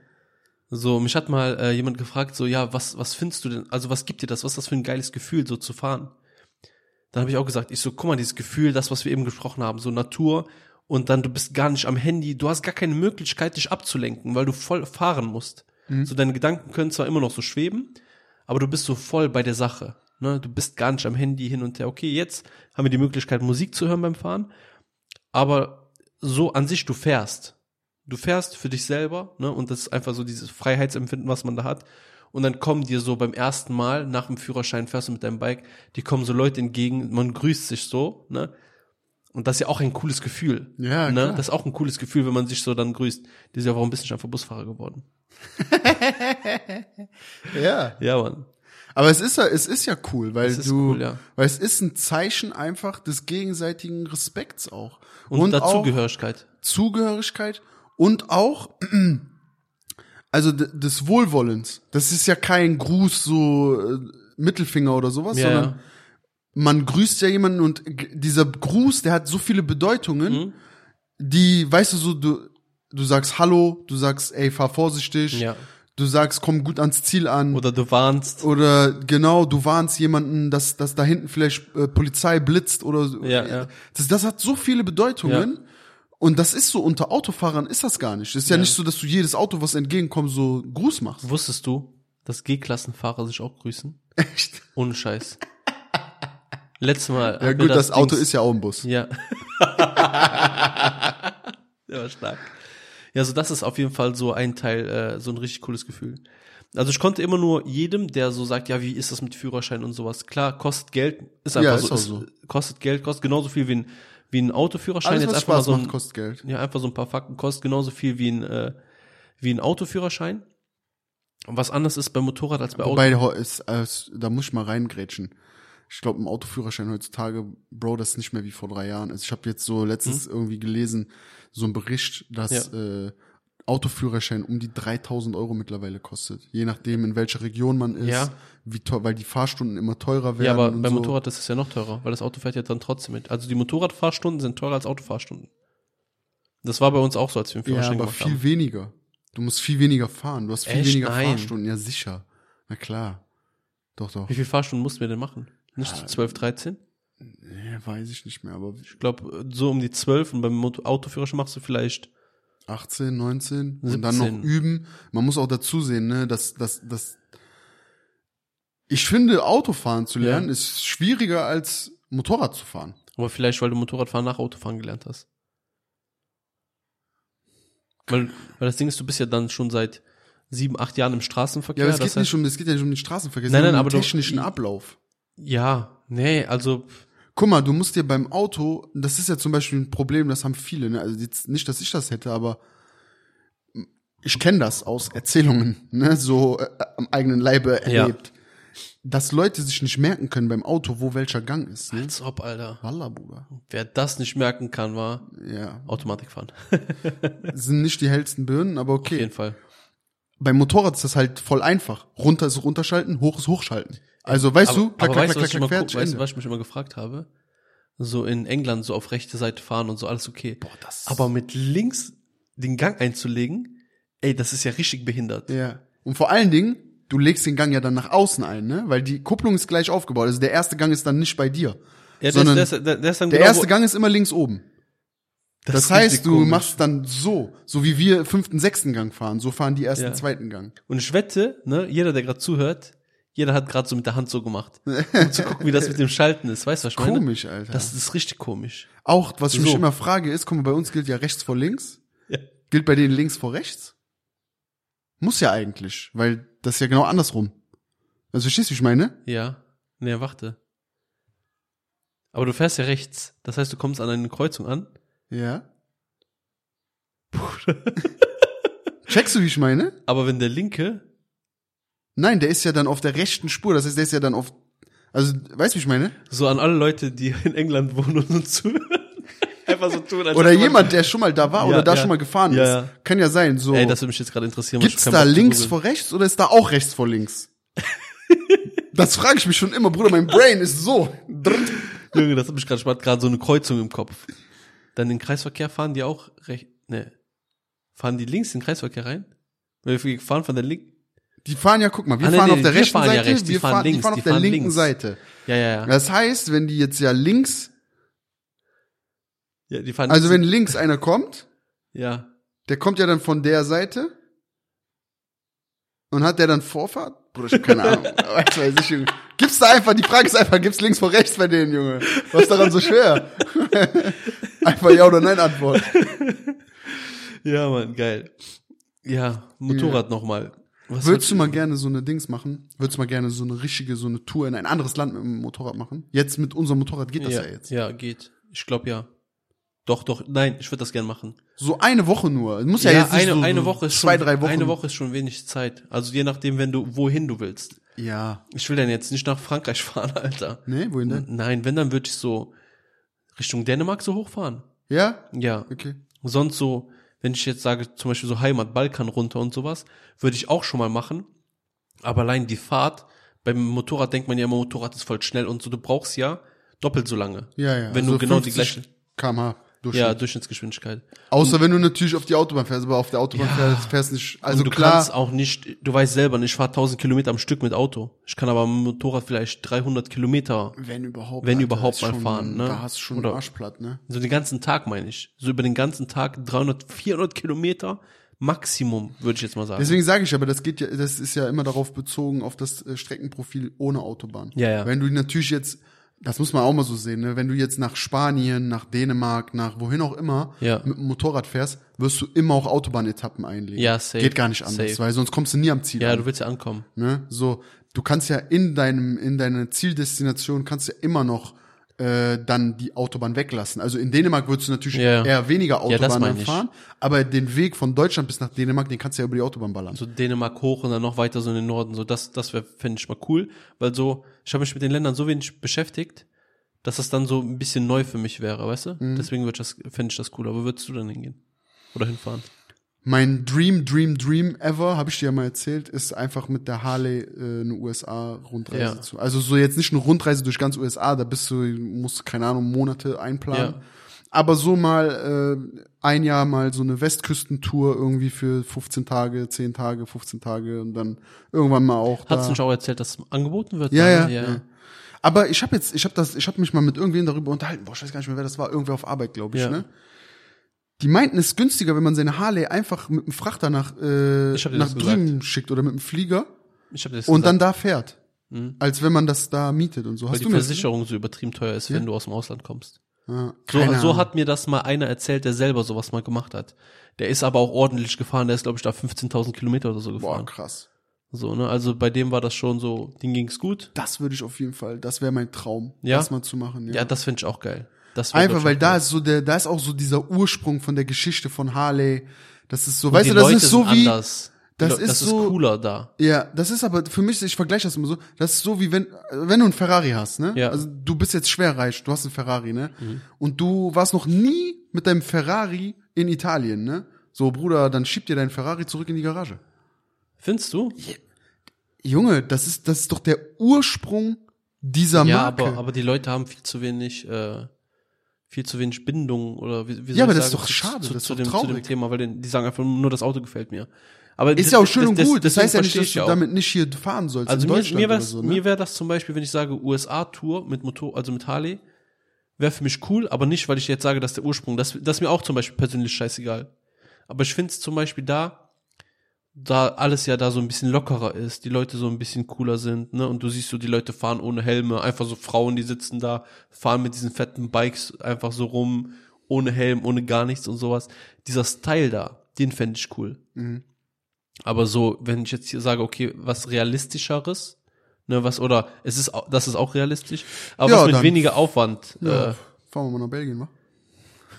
S1: So, mich hat mal äh, jemand gefragt, so, ja, was, was findest du denn, also was gibt dir das, was ist das für ein geiles Gefühl, so zu fahren? Dann habe ich auch gesagt, ich so, guck mal, dieses Gefühl, das, was wir eben gesprochen haben, so Natur und dann du bist gar nicht am Handy, du hast gar keine Möglichkeit, dich abzulenken, weil du voll fahren musst. So, deine Gedanken können zwar immer noch so schweben, aber du bist so voll bei der Sache. Ne? Du bist gar nicht am Handy hin und her. Okay, jetzt haben wir die Möglichkeit, Musik zu hören beim Fahren, aber so an sich, du fährst. Du fährst für dich selber, ne? Und das ist einfach so dieses Freiheitsempfinden, was man da hat. Und dann kommen dir so beim ersten Mal nach dem Führerschein fährst du mit deinem Bike, die kommen so Leute entgegen, man grüßt sich so, ne? Und das ist ja auch ein cooles Gefühl.
S2: Ja,
S1: ne?
S2: klar.
S1: Das ist auch ein cooles Gefühl, wenn man sich so dann grüßt. Die ist ja, warum bist du nicht einfach Busfahrer geworden?
S2: Ja.
S1: Ja, Mann.
S2: Aber es ist ja, es ist ja cool, weil
S1: Es ist
S2: du,
S1: cool, ja.
S2: weil es ist ein Zeichen einfach des gegenseitigen Respekts auch.
S1: Und,
S2: auch
S1: Dazugehörigkeit.
S2: Zugehörigkeit und auch, also des Wohlwollens. Das ist ja kein Gruß so äh, Mittelfinger oder sowas,
S1: Ja,
S2: sondern
S1: ja.
S2: man grüßt ja jemanden und dieser Gruß, der hat so viele Bedeutungen,
S1: Mhm.
S2: die, weißt du, so, du, du sagst Hallo, du sagst, ey, fahr vorsichtig,
S1: Ja.
S2: du sagst, komm gut ans Ziel an.
S1: Oder du warnst.
S2: Oder genau, du warnst jemanden, dass, dass da hinten vielleicht äh, Polizei blitzt oder so.
S1: Ja, ja.
S2: Das, das hat so viele Bedeutungen. Und das ist so, unter Autofahrern ist das gar nicht. Das ist ja,
S1: Ja.
S2: nicht so, dass du jedes Auto, was entgegenkommt, so Gruß machst.
S1: Wusstest du, dass G-Klassenfahrer sich auch grüßen?
S2: Echt?
S1: Ohne Scheiß. Letztes Mal.
S2: Ja gut, das, Auto ist ja auch ein Bus.
S1: Ja. Der war stark. Ja, also das ist auf jeden Fall so ein Teil, äh, so ein richtig cooles Gefühl. Also ich konnte immer nur jedem, der so sagt, ja, wie ist das mit Führerschein und sowas? Klar, kostet Geld, ist einfach
S2: Ja,
S1: so,
S2: ist auch
S1: ist,
S2: so.
S1: kostet Geld, kostet genauso viel wie ein, wie ein Autoführerschein.
S2: Alles,
S1: Jetzt einfach mal
S2: Spaß
S1: so ein,
S2: macht, kostet Geld.
S1: ja, einfach so ein paar Fakten, kostet genauso viel wie ein, äh, wie ein Autoführerschein. Und was anders ist beim Motorrad als bei Auto.
S2: Wobei, ho- ist, äh, da muss ich mal reingrätschen. Ich glaube, ein Autoführerschein heutzutage, Bro, das ist nicht mehr wie vor drei Jahren. Also ich habe jetzt so letztens irgendwie gelesen, so ein Bericht, dass äh, Autoführerschein um die 3000 Euro mittlerweile kostet. Je nachdem, in welcher Region man ist,
S1: Ja.
S2: wie teuer, weil die Fahrstunden immer teurer werden.
S1: Ja, aber beim
S2: so.
S1: Motorrad ist es ja noch teurer, weil das Auto fährt ja dann trotzdem mit. Also die Motorradfahrstunden sind teurer als Autofahrstunden. Das war bei uns auch so, als wir den
S2: Ja,
S1: Führerschein
S2: aber
S1: gemacht
S2: viel
S1: haben.
S2: weniger. Du musst viel weniger fahren. Du hast viel
S1: Echt?
S2: weniger
S1: Nein.
S2: Fahrstunden. Ja, sicher. Na klar. Doch, doch.
S1: Wie viele Fahrstunden mussten wir denn machen? Nicht so 12, 13?
S2: Nee, weiß ich nicht mehr, aber
S1: Ich glaube, so um die 12 und beim Motor Autoführerschein machst du vielleicht
S2: 18, 19 und dann
S1: 17.
S2: noch üben. Man muss auch dazu sehen, ne, dass, dass, dass ich finde, Autofahren zu lernen
S1: Ja.
S2: ist schwieriger als Motorrad zu fahren.
S1: Aber vielleicht, weil du Motorradfahren nach Autofahren gelernt hast. Weil, weil das Ding ist, du bist ja dann schon seit sieben, acht Jahren im Straßenverkehr.
S2: Ja, aber es
S1: das
S2: geht nicht um, es geht ja nicht um den Straßenverkehr, es
S1: Nein,
S2: geht
S1: nein,
S2: um
S1: aber
S2: den
S1: du-
S2: technischen Ablauf.
S1: Ja, nee, also,
S2: Guck mal, du musst dir beim Auto, das ist ja zum Beispiel ein Problem, das haben viele, ne? Also jetzt nicht, dass ich das hätte, aber ich kenne das aus Erzählungen, ne? So äh, am eigenen Leibe
S1: Ja.
S2: erlebt. Dass Leute sich nicht merken können beim Auto, wo welcher Gang ist. Ne?
S1: als ob, Alter.
S2: Wallah, Bruder.
S1: Wer das nicht merken kann, war
S2: Ja.
S1: Automatik fahren.
S2: sind nicht die hellsten Birnen, aber
S1: Auf
S2: okay.
S1: jeden Fall.
S2: beim Motorrad ist das halt voll einfach. Runter ist runterschalten, hoch ist hochschalten. Also weißt
S1: aber,
S2: du, klack,
S1: aber
S2: klack,
S1: weißt, du,
S2: klack,
S1: was ich
S2: klack,
S1: immer,
S2: klack,
S1: guck-
S2: fertig,
S1: weißt du, was ich mich immer gefragt habe? So in England so auf rechte Seite fahren und so alles okay.
S2: Boah, das-
S1: aber mit links den Gang einzulegen, ey, das ist ja richtig behindert.
S2: Ja. Und vor allen Dingen, du legst den Gang ja dann nach außen ein, ne? Weil die Kupplung ist gleich aufgebaut. Also der erste Gang ist dann nicht bei dir.
S1: Ja,
S2: sondern
S1: der, ist, der, der ist dann
S2: Der
S1: genau,
S2: erste Gang ist immer links oben. Das,
S1: ist
S2: heißt, du
S1: komisch.
S2: machst dann so, so wie wir fünften, sechsten Gang fahren, so fahren die ersten,
S1: Ja.
S2: zweiten Gang.
S1: Und ich wette, ne, jeder, der gerade zuhört, jeder hat gerade so mit der Hand so gemacht, um zu gucken, wie das mit dem Schalten ist. Weißt du, was ich meine?
S2: Komisch, Alter.
S1: Das ist richtig komisch.
S2: Auch, was ich mich
S1: So.
S2: immer frage, ist, guck mal, bei uns gilt ja rechts vor links.
S1: Ja.
S2: Gilt bei denen links vor rechts? Muss ja eigentlich, weil das ist ja genau andersrum. Also verstehst du, wie ich meine?
S1: Ja. Nee, warte. Aber du fährst ja rechts. Das heißt, du kommst an eine Kreuzung an.
S2: Ja. Checkst du, wie ich meine?
S1: Aber wenn der linke,
S2: Nein, der ist ja dann auf der rechten Spur. Das heißt, der ist ja dann auf, also, weißt du, wie ich meine?
S1: so an alle Leute, die in England wohnen und uns zuhören, einfach so tun, als
S2: Oder jemand, der schon mal da war
S1: Ja,
S2: oder da
S1: ja.
S2: schon mal gefahren
S1: Ja,
S2: ist.
S1: ja.
S2: Kann ja sein, so.
S1: Ey, das würde mich jetzt gerade interessieren.
S2: Gibt's da links vor rechts oder ist da auch rechts vor links? das frage ich mich schon immer, Bruder. Mein Brain ist so.
S1: Junge, das hat mich gerade spannend, gerade so eine Kreuzung im Kopf. Dann den Kreisverkehr fahren die auch recht, ne. Fahren die links in den Kreisverkehr rein? Weil wir fahren von der linken,
S2: Die fahren ja, guck mal, wir
S1: Ah, nee,
S2: fahren
S1: nee,
S2: auf der rechten
S1: fahren ja
S2: Seite,
S1: rechts, die
S2: wir
S1: fahren
S2: fahren, die
S1: links,
S2: fahren
S1: die
S2: auf der
S1: fahren
S2: linken
S1: links.
S2: Seite.
S1: ja, ja, ja.
S2: Das heißt, wenn die jetzt ja links,
S1: ja die fahren
S2: also wenn links einer kommt,
S1: ja.
S2: der kommt ja dann von der Seite und hat der dann Vorfahrt? Bruder, ich hab keine Ahnung. weiß, weiß ich, Junge. Gibt's da einfach, die Frage ist einfach, gibt's links vor rechts bei denen, Junge? Was ist daran so schwer? einfach ja oder nein Antwort.
S1: Ja, Mann, geil. Ja, Motorrad nochmal. Was
S2: Würdest du mal gerne so eine Dings machen? Würdest du mal gerne so eine richtige, so eine Tour in ein anderes Land mit dem Motorrad machen? Jetzt mit unserem Motorrad geht das ja,
S1: ja,
S2: jetzt.
S1: ja, geht. Ich glaube ja. Doch, doch, nein, ich würde das gern machen.
S2: So eine Woche nur. Muss ja,
S1: Ja,
S2: jetzt
S1: eine,
S2: so,
S1: eine Woche ist
S2: zwei,
S1: schon,
S2: drei Wochen.
S1: eine Woche ist schon wenig Zeit. Also je nachdem, wenn du, wohin du willst.
S2: Ja.
S1: Ich will dann jetzt nicht nach Frankreich fahren, Alter.
S2: Nee, wohin denn?
S1: Nein, wenn, dann würde ich so Richtung Dänemark so hochfahren.
S2: Ja?
S1: Ja.
S2: Okay.
S1: Sonst so, wenn ich jetzt sage, zum Beispiel so Heimat, Balkan runter und sowas, würde ich auch schon mal machen. Aber allein die Fahrt, beim Motorrad denkt man ja immer, Motorrad ist voll schnell und so, du brauchst ja doppelt so lange.
S2: Ja, ja.
S1: Wenn du genau die
S2: 50
S1: gleiche,
S2: kmh durch.
S1: ja, Durchschnittsgeschwindigkeit.
S2: Außer wenn du natürlich auf die Autobahn fährst, aber auf der Autobahn
S1: Ja.
S2: fährst, fährst nicht. Also
S1: und du
S2: klar.
S1: kannst auch nicht, du weißt selber, ich fahre 1000 Kilometer am Stück mit Auto. Ich kann aber mit Motorrad vielleicht 300 Kilometer,
S2: wenn überhaupt.
S1: wenn
S2: Alter,
S1: überhaupt mal
S2: schon,
S1: fahren, ne?
S2: Da hast du schon
S1: Oder-
S2: einen Arschplatt, ne?
S1: so den ganzen Tag meine ich. So über den ganzen Tag 300, 400 Kilometer Maximum, würde ich jetzt mal sagen.
S2: Deswegen sage ich aber, das geht ja, das ist ja immer darauf bezogen auf das äh, Streckenprofil ohne Autobahn.
S1: Ja, ja.
S2: Wenn du natürlich jetzt, das muss man auch mal so sehen, ne? wenn du jetzt nach Spanien, nach Dänemark, nach wohin auch immer
S1: Ja.
S2: mit dem Motorrad fährst, wirst du immer auch Autobahnetappen einlegen.
S1: Ja, safe.
S2: Geht gar nicht anders,
S1: Safe.
S2: weil sonst kommst du nie am Ziel
S1: ja,
S2: an.
S1: du willst ja ankommen.
S2: Ne? So, du kannst ja in deinem, in deiner Zieldestination kannst du ja immer noch äh, dann die Autobahn weglassen. Also in Dänemark würdest du natürlich
S1: Ja.
S2: eher weniger
S1: Ja,
S2: Autobahn
S1: ich.
S2: fahren, aber den Weg von Deutschland bis nach Dänemark, den kannst du ja über die Autobahn ballern.
S1: So Dänemark hoch und dann noch weiter so in den Norden. So das, das wäre, fände ich mal cool. Weil so, ich habe mich mit den Ländern so wenig beschäftigt, dass das dann so ein bisschen neu für mich wäre, weißt du?
S2: Mhm.
S1: Deswegen würd ich das, fände ich das cool. Aber wo würdest du dann hingehen? Oder hinfahren?
S2: Mein Dream, Dream, Dream ever, habe ich dir ja mal erzählt, ist einfach mit der Harley äh, eine USA-Rundreise
S1: Ja.
S2: zu. Also so jetzt nicht eine Rundreise durch ganz USA, da bist du, musst, keine Ahnung, Monate einplanen.
S1: Ja.
S2: Aber so mal äh, ein Jahr mal so eine Westküstentour irgendwie für 15 Tage, 10 Tage, 15 Tage und dann irgendwann mal auch
S1: Hast du nicht auch erzählt, dass es angeboten wird?
S2: Ja, ja,
S1: ne?
S2: ja. Aber ich habe jetzt, ich habe das, ich habe mich mal mit irgendwem darüber unterhalten. Boah, ich weiß gar nicht mehr, wer das war. Irgendwer auf Arbeit, glaube ich.
S1: Ja.
S2: Ne? Die meinten, es ist günstiger, wenn man seine Harley einfach mit dem Frachter nach äh, nach drüben schickt oder mit dem Flieger
S1: Ich das
S2: und dann
S1: gesagt,
S2: da fährt,
S1: Mhm.
S2: als wenn man das da mietet und so.
S1: weil
S2: Hast
S1: die
S2: mir das
S1: Versicherung so übertrieben teuer ist, wenn du aus dem Ausland kommst.
S2: Ja,
S1: So,
S2: keine
S1: so
S2: Ahnung.
S1: hat mir das mal einer erzählt, der selber sowas mal gemacht hat. Der ist aber auch ordentlich gefahren, der ist, glaube ich, da 15.000 Kilometer oder so
S2: Boah,
S1: gefahren.
S2: krass.
S1: So, ne? Also bei dem war das schon so, dem ging's gut.
S2: Das würde ich auf jeden Fall, das wäre mein Traum,
S1: Ja?
S2: das mal zu machen. Ja,
S1: Ja, das finde ich auch geil. Das
S2: Einfach, weil da ist so der, da ist auch so dieser Ursprung von der Geschichte von Harley. Das ist so,
S1: Und
S2: weißt du, das
S1: Leute
S2: ist so wie,
S1: anders.
S2: das
S1: das
S2: ist
S1: ist
S2: so-
S1: cooler da.
S2: Ja, das ist aber für mich, ich vergleiche das immer so, das ist so wie wenn, wenn du einen Ferrari hast, ne?
S1: Ja.
S2: Also du bist jetzt schwer reich, du hast einen Ferrari, ne? Und du warst noch nie mit deinem Ferrari in Italien, ne? So, Bruder, dann schieb dir dein Ferrari zurück in die Garage.
S1: Findest du?
S2: Junge, das ist, das ist doch der Ursprung dieser
S1: Ja,
S2: Marke.
S1: aber, aber die Leute haben viel zu wenig, äh, viel zu wenig Bindung oder wie, wie
S2: Ja, aber das ist
S1: sagen,
S2: doch
S1: zu,
S2: schade,
S1: zu,
S2: das ist
S1: zu,
S2: doch
S1: dem, zu dem
S2: traurig.
S1: Thema, weil die, die sagen einfach nur, das Auto gefällt mir. Aber
S2: ist
S1: das-
S2: ja auch schön und gut. Das heißt ja nicht, dass
S1: ich
S2: du damit nicht hier fahren sollst
S1: Also
S2: in
S1: mir,
S2: Deutschland
S1: mir wäre
S2: so, ne?
S1: wär das zum Beispiel, wenn ich sage USA-Tour mit Motor, also mit Harley, wäre für mich cool, aber nicht, weil ich jetzt sage, dass der Ursprung, das, das ist mir auch zum Beispiel persönlich scheißegal. Aber ich finde es zum Beispiel da, da alles ja da so ein bisschen lockerer ist, die Leute so ein bisschen cooler sind, ne? Und du siehst so, die Leute fahren ohne Helme, einfach so Frauen, die sitzen da, fahren mit diesen fetten Bikes einfach so rum, ohne Helm, ohne gar nichts und sowas. Dieser Style da, den fände ich cool.
S2: Mhm.
S1: Aber so, wenn ich jetzt hier sage, okay, was realistischeres, ne, was, oder es ist, das ist auch realistisch, aber
S2: Ja,
S1: was mit weniger Aufwand,
S2: Ja,
S1: äh,
S2: fahren wir mal nach Belgien, wa?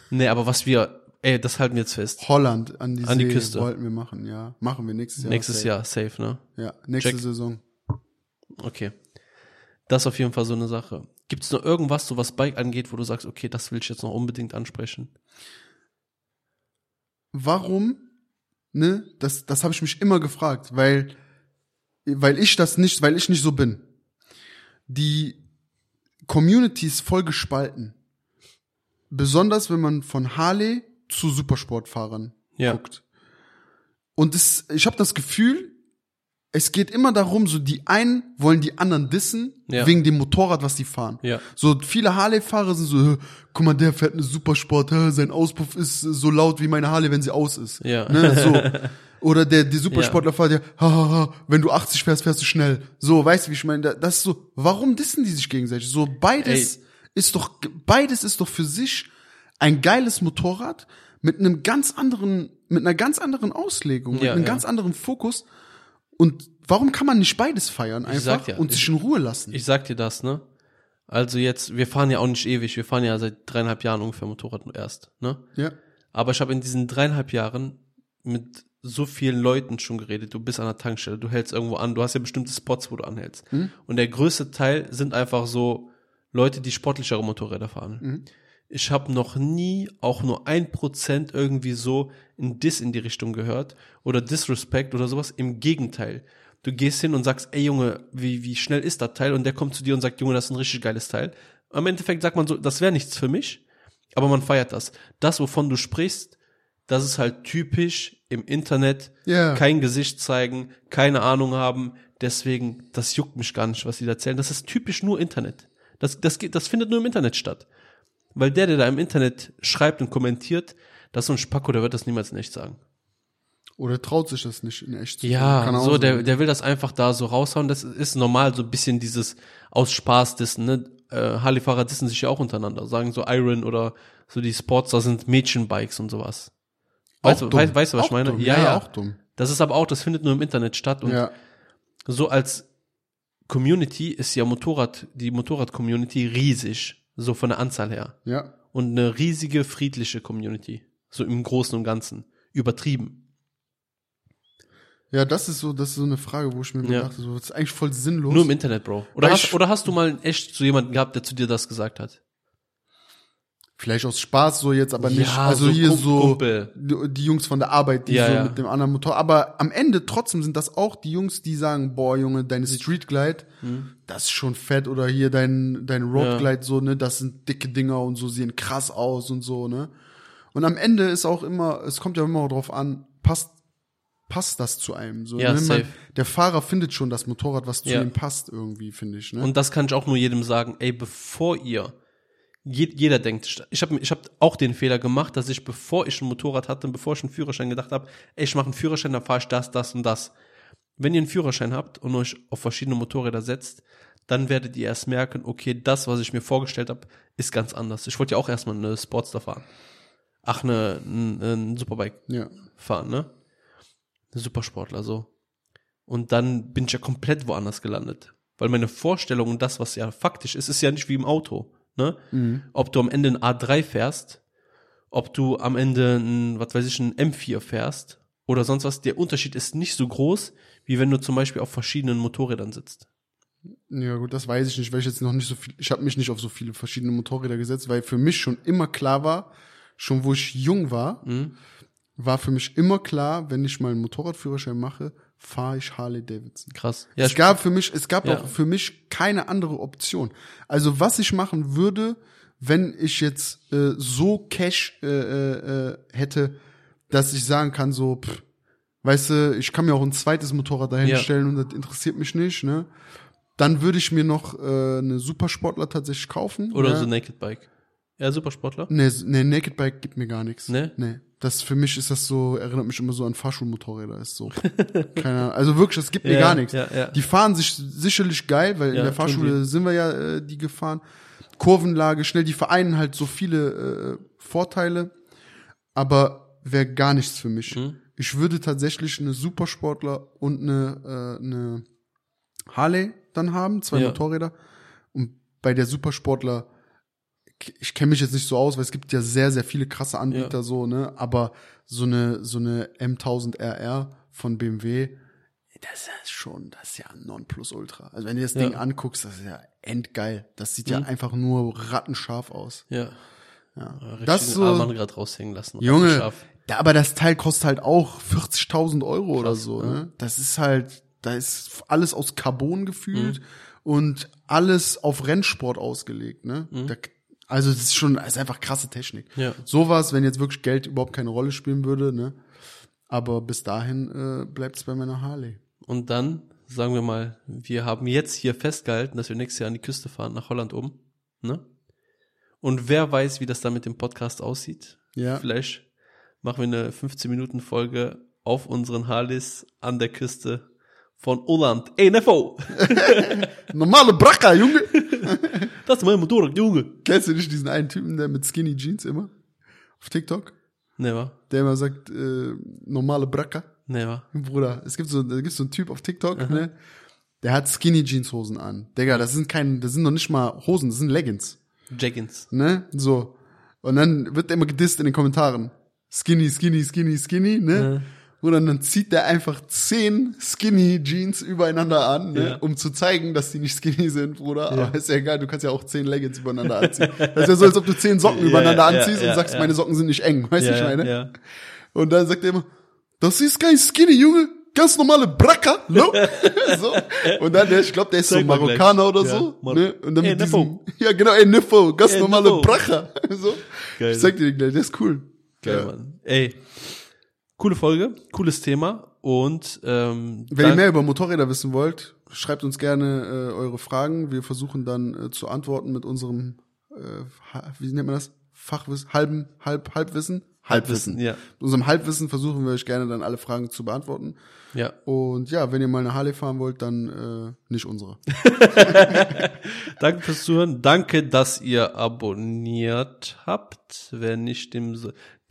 S1: nee, aber was wir, ey, das halten wir jetzt fest.
S2: Holland an die,
S1: An die
S2: See
S1: Küste.
S2: wollten wir machen, ja. Machen wir nächstes Jahr.
S1: Nächstes
S2: safe.
S1: Jahr, safe, ne?
S2: Ja, nächste
S1: Check.
S2: Saison.
S1: Okay. Das ist auf jeden Fall so eine Sache. Gibt es noch irgendwas, so was Bike angeht, wo du sagst, okay, das will ich jetzt noch unbedingt ansprechen?
S2: Warum, ne, das, das habe ich mich immer gefragt, weil, weil ich das nicht, weil ich nicht so bin. Die Community ist voll gespalten. Besonders wenn man von Harley zu Supersportfahrern
S1: Ja.
S2: guckt. Und es, ich habe das Gefühl, es geht immer darum, so die einen wollen die anderen dissen,
S1: Ja.
S2: wegen dem Motorrad, was die fahren.
S1: Ja.
S2: So viele Harley-Fahrer sind so, "Hä, guck mal, der fährt eine Supersport, sein Auspuff ist so laut wie meine Harley, wenn sie aus ist.
S1: Ja.
S2: Ne, so. Oder der, die Supersportler fährt ja, ha, ha, ha, wenn du 80 fährst, fährst du schnell. So, weißt du, wie ich meine? Da- Das ist so, warum dissen die sich gegenseitig? So, beides
S1: Ey.
S2: ist doch, beides ist doch für sich ein geiles Motorrad mit einem ganz anderen, mit einer ganz anderen Auslegung, mit
S1: Ja,
S2: einem
S1: ja.
S2: ganz anderen Fokus. Und warum kann man nicht beides feiern einfach
S1: ja,
S2: und sich in Ruhe lassen?
S1: Ich sag dir das, ne? Also jetzt, wir fahren ja auch nicht ewig, wir fahren ja seit dreieinhalb Jahren ungefähr Motorrad erst, ne?
S2: ja.
S1: Aber ich habe in diesen dreieinhalb Jahren mit so vielen Leuten schon geredet. Du bist an der Tankstelle, du hältst irgendwo an, du hast ja bestimmte Spots, wo du anhältst. Und der größte Teil sind einfach so Leute, die sportlichere Motorräder fahren. Ich habe noch nie auch nur ein Prozent irgendwie so ein Diss in die Richtung gehört oder Disrespect oder sowas. Im Gegenteil. Du gehst hin und sagst, ey Junge, wie, wie schnell ist das Teil? Und der kommt zu dir und sagt, Junge, das ist ein richtig geiles Teil. Am Endeffekt sagt man so, das wäre nichts für mich, aber man feiert das. Das, wovon du sprichst, das ist halt typisch im Internet.
S2: Ja.
S1: Kein Gesicht zeigen, keine Ahnung haben. Deswegen, das juckt mich gar nicht, was die da erzählen. Das ist typisch nur Internet. Das, das, geht, das findet nur im Internet statt. Weil der, der da im Internet schreibt und kommentiert, das ist so ein Spacko, der wird das niemals in echt sagen.
S2: Oder traut sich das nicht in echt zu
S1: Ja, so, der,
S2: sein.
S1: der will das einfach da so raushauen. Das ist normal, so ein bisschen dieses aus Spaß dissen, ne? Äh, Harley-Fahrer dissen sich ja auch untereinander. Sagen so Iron oder so die Sportster sind Mädchenbikes und sowas. Weißt du, weißt, weißt du, was
S2: Auch
S1: ich meine?
S2: dumm.
S1: Ja, ja.
S2: auch dumm.
S1: Das ist aber auch, das findet nur im Internet statt und
S2: Ja.
S1: so als Community ist ja Motorrad, die Motorrad-Community riesig, so von der Anzahl her.
S2: Ja.
S1: Und eine riesige, friedliche Community. So im Großen und Ganzen. Übertrieben.
S2: Ja, das ist so, das ist so eine Frage, wo ich mir
S1: Ja.
S2: dachte, so, das ist eigentlich voll sinnlos.
S1: Nur im Internet, Bro. Oder
S2: Weil
S1: hast, oder hast du mal echt so jemanden gehabt, der zu dir das gesagt hat?
S2: Vielleicht aus Spaß so jetzt, aber nicht.
S1: Ja,
S2: also
S1: so
S2: hier
S1: Kum-
S2: so
S1: Kumpel.
S2: die Jungs von der Arbeit, die
S1: Ja,
S2: so
S1: ja.
S2: mit dem anderen Motor. Aber am Ende trotzdem sind das auch die Jungs, die sagen, boah, Junge, deine Street Glide, das ist schon fett. Oder hier dein, dein Road. Glide, so, ne, das sind dicke Dinger und so, sehen krass aus und so, ne. Und am Ende ist auch immer, es kommt ja immer drauf an, passt, passt das zu einem, so,
S1: Ja,
S2: ne?
S1: safe.
S2: der Fahrer findet schon das Motorrad, was zu
S1: Ja.
S2: ihm passt irgendwie, finde ich, ne.
S1: Und das kann ich auch nur jedem sagen, ey, bevor ihr, je, jeder denkt, ich habe ich hab auch den Fehler gemacht, dass ich, bevor ich ein Motorrad hatte, bevor ich einen Führerschein gedacht habe, ich mache einen Führerschein, dann fahre ich das, das und das. Wenn ihr einen Führerschein habt und euch auf verschiedene Motorräder setzt, dann werdet ihr erst merken, okay, das, was ich mir vorgestellt habe, ist ganz anders. Ich wollte ja auch erstmal eine Sportster fahren. Ach, eine, ein, Superbike
S2: ja.
S1: fahren, ne? Ein Supersportler, so. Und dann bin ich ja komplett woanders gelandet. Weil meine Vorstellung und das, was ja faktisch ist, ist ja nicht wie im Auto, ne? Ob du am Ende ein A3 fährst, ob du am Ende ein, was weiß ich, ein M4 fährst oder sonst was, der Unterschied ist nicht so groß, wie wenn du zum Beispiel auf verschiedenen Motorrädern sitzt.
S2: Ja gut, das weiß ich nicht, weil ich jetzt noch nicht so viel, ich habe mich nicht auf so viele verschiedene Motorräder gesetzt, weil für mich schon immer klar war, schon wo ich jung war,
S1: Mhm.
S2: war für mich immer klar, wenn ich mal einen Motorradführerschein mache, fahre ich Harley Davidson.
S1: Krass. Ja,
S2: es gab für mich, es gab
S1: Ja.
S2: auch für mich keine andere Option. Also was ich machen würde, wenn ich jetzt äh, so Cash äh, äh, äh, hätte, dass ich sagen kann, so, pff, weißt du, ich kann mir auch ein zweites Motorrad dahinstellen und das interessiert mich nicht, ne? Dann würde ich mir noch äh, eine Supersportler tatsächlich kaufen.
S1: oder
S2: ne?
S1: so Naked Bike. Ja, Supersportler.
S2: Nee, nee, Naked Bike gibt mir gar nichts.
S1: Ne?
S2: Nee. Das für mich ist das so, erinnert mich immer so an Fahrschulmotorräder, ist so. Keine Ahnung. Also wirklich, das gibt mir
S1: Ja,
S2: gar nichts.
S1: ja, ja.
S2: Die fahren sich sicherlich geil, weil in der Fahrschule sind wir ja äh, die gefahren. Kurvenlage, schnell, die vereinen halt so viele äh, Vorteile, aber wäre gar nichts für mich.
S1: Mhm.
S2: Ich würde tatsächlich eine Supersportler und eine, äh, eine Harley dann haben, zwei. Motorräder. Und bei der Supersportler, ich kenne mich jetzt nicht so aus, weil es gibt ja sehr, sehr viele krasse Anbieter
S1: Ja.
S2: so, ne? Aber so eine, so eine M1000 RR von BMW, das ist schon, das ist ja ein Nonplusultra. Also wenn du das
S1: Ja.
S2: Ding anguckst, das ist ja endgeil. Das sieht ja
S1: Mhm.
S2: einfach nur rattenscharf aus.
S1: Ja.
S2: Ja.
S1: Richtig
S2: Das so,
S1: Armband gerade raushängen lassen.
S2: Junge, da, aber das Teil kostet halt auch 40.000 Euro oder
S1: Krass,
S2: so.
S1: ja.
S2: Ne? Das ist halt, da ist alles aus Carbon gefühlt
S1: Mhm.
S2: und alles auf Rennsport ausgelegt. Ne? Da, also das ist schon, das ist einfach krasse Technik.
S1: Ja.
S2: Sowas, wenn jetzt wirklich Geld überhaupt keine Rolle spielen würde. Ne? Aber bis dahin äh, bleibt es bei meiner Harley.
S1: Und dann, sagen wir mal, wir haben jetzt hier festgehalten, dass wir nächstes Jahr an die Küste fahren, nach Holland um. Ne? Und wer weiß, wie das dann mit dem Podcast aussieht.
S2: Ja.
S1: Vielleicht machen wir eine 15-Minuten-Folge auf unseren Harleys an der Küste von Holland. Ey, Neffo!
S2: Normale Bracker, Junge!
S1: Das ist mein Motorrad, Junge!
S2: Kennst du nicht diesen einen Typen, der mit Skinny Jeans immer? Auf TikTok?
S1: Never.
S2: Der immer sagt, äh, normale Bracker.
S1: Never.
S2: Bruder, es gibt so, da gibt's so einen Typ auf TikTok, ne? Der hat Skinny Jeans Hosen an. Digga, das sind kein, das sind noch nicht mal Hosen, das sind Leggings,
S1: Jaggins.
S2: ne? So. Und dann wird der immer gedisst in den Kommentaren. Skinny, skinny, skinny, skinny, ne? Oder dann zieht der einfach zehn Skinny Jeans übereinander an, ne?
S1: Ja.
S2: um zu zeigen, dass die nicht skinny sind, Bruder. Aber ist ja egal, du kannst ja auch zehn Leggings übereinander anziehen. Das ist ja so, als ob du zehn Socken
S1: Ja,
S2: übereinander
S1: ja,
S2: anziehst
S1: ja,
S2: und sagst,
S1: ja.
S2: meine Socken sind nicht eng. Weißt du, ich meine?
S1: ja.
S2: Und dann sagt er immer, das ist kein Skinny, Junge. Ganz normale Bracker, no? so. Und dann, der, ich glaube, der ist so
S1: Zeig mal
S2: Marokkaner oder
S1: Ja,
S2: so. Ne? Und dann
S1: Ey,
S2: mit diesem, ja genau, ey, Niffo, ganz
S1: Ey,
S2: normale
S1: Neffo.
S2: Bracher. so.
S1: Geil.
S2: Ich zeig dir den gleich, der ist cool.
S1: Geil,
S2: Ja.
S1: Mann. Ey, coole Folge, cooles Thema und ähm,
S2: Wenn ihr mehr über Motorräder wissen wollt, schreibt uns gerne äh, eure Fragen. Wir versuchen dann äh, zu antworten mit unserem, äh, wie nennt man das? Fachwissen, halben, halb, Halbwissen? Halbwissen.
S1: ja,
S2: Mit unserem Halbwissen versuchen wir euch gerne dann alle Fragen zu beantworten.
S1: ja.
S2: Und ja, wenn ihr mal eine Harley fahren wollt, dann äh, nicht unsere.
S1: Danke fürs Zuhören. Danke, dass ihr abonniert habt. Wer nicht, dem,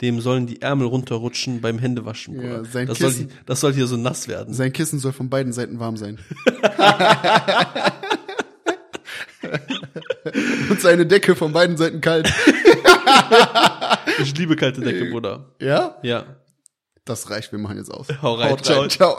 S1: dem sollen die Ärmel runterrutschen beim Händewaschen.
S2: Ja,
S1: Bruder.
S2: sein
S1: das, soll,
S2: Kissen.
S1: das soll hier so nass werden.
S2: Sein Kissen soll von beiden Seiten warm sein. Und seine Decke von beiden Seiten kalt.
S1: Ich liebe kalte Decke, Bruder.
S2: Ja?
S1: Ja.
S2: Das reicht, wir machen jetzt aus.
S1: Hau rein,
S2: Haut rein. Ciao.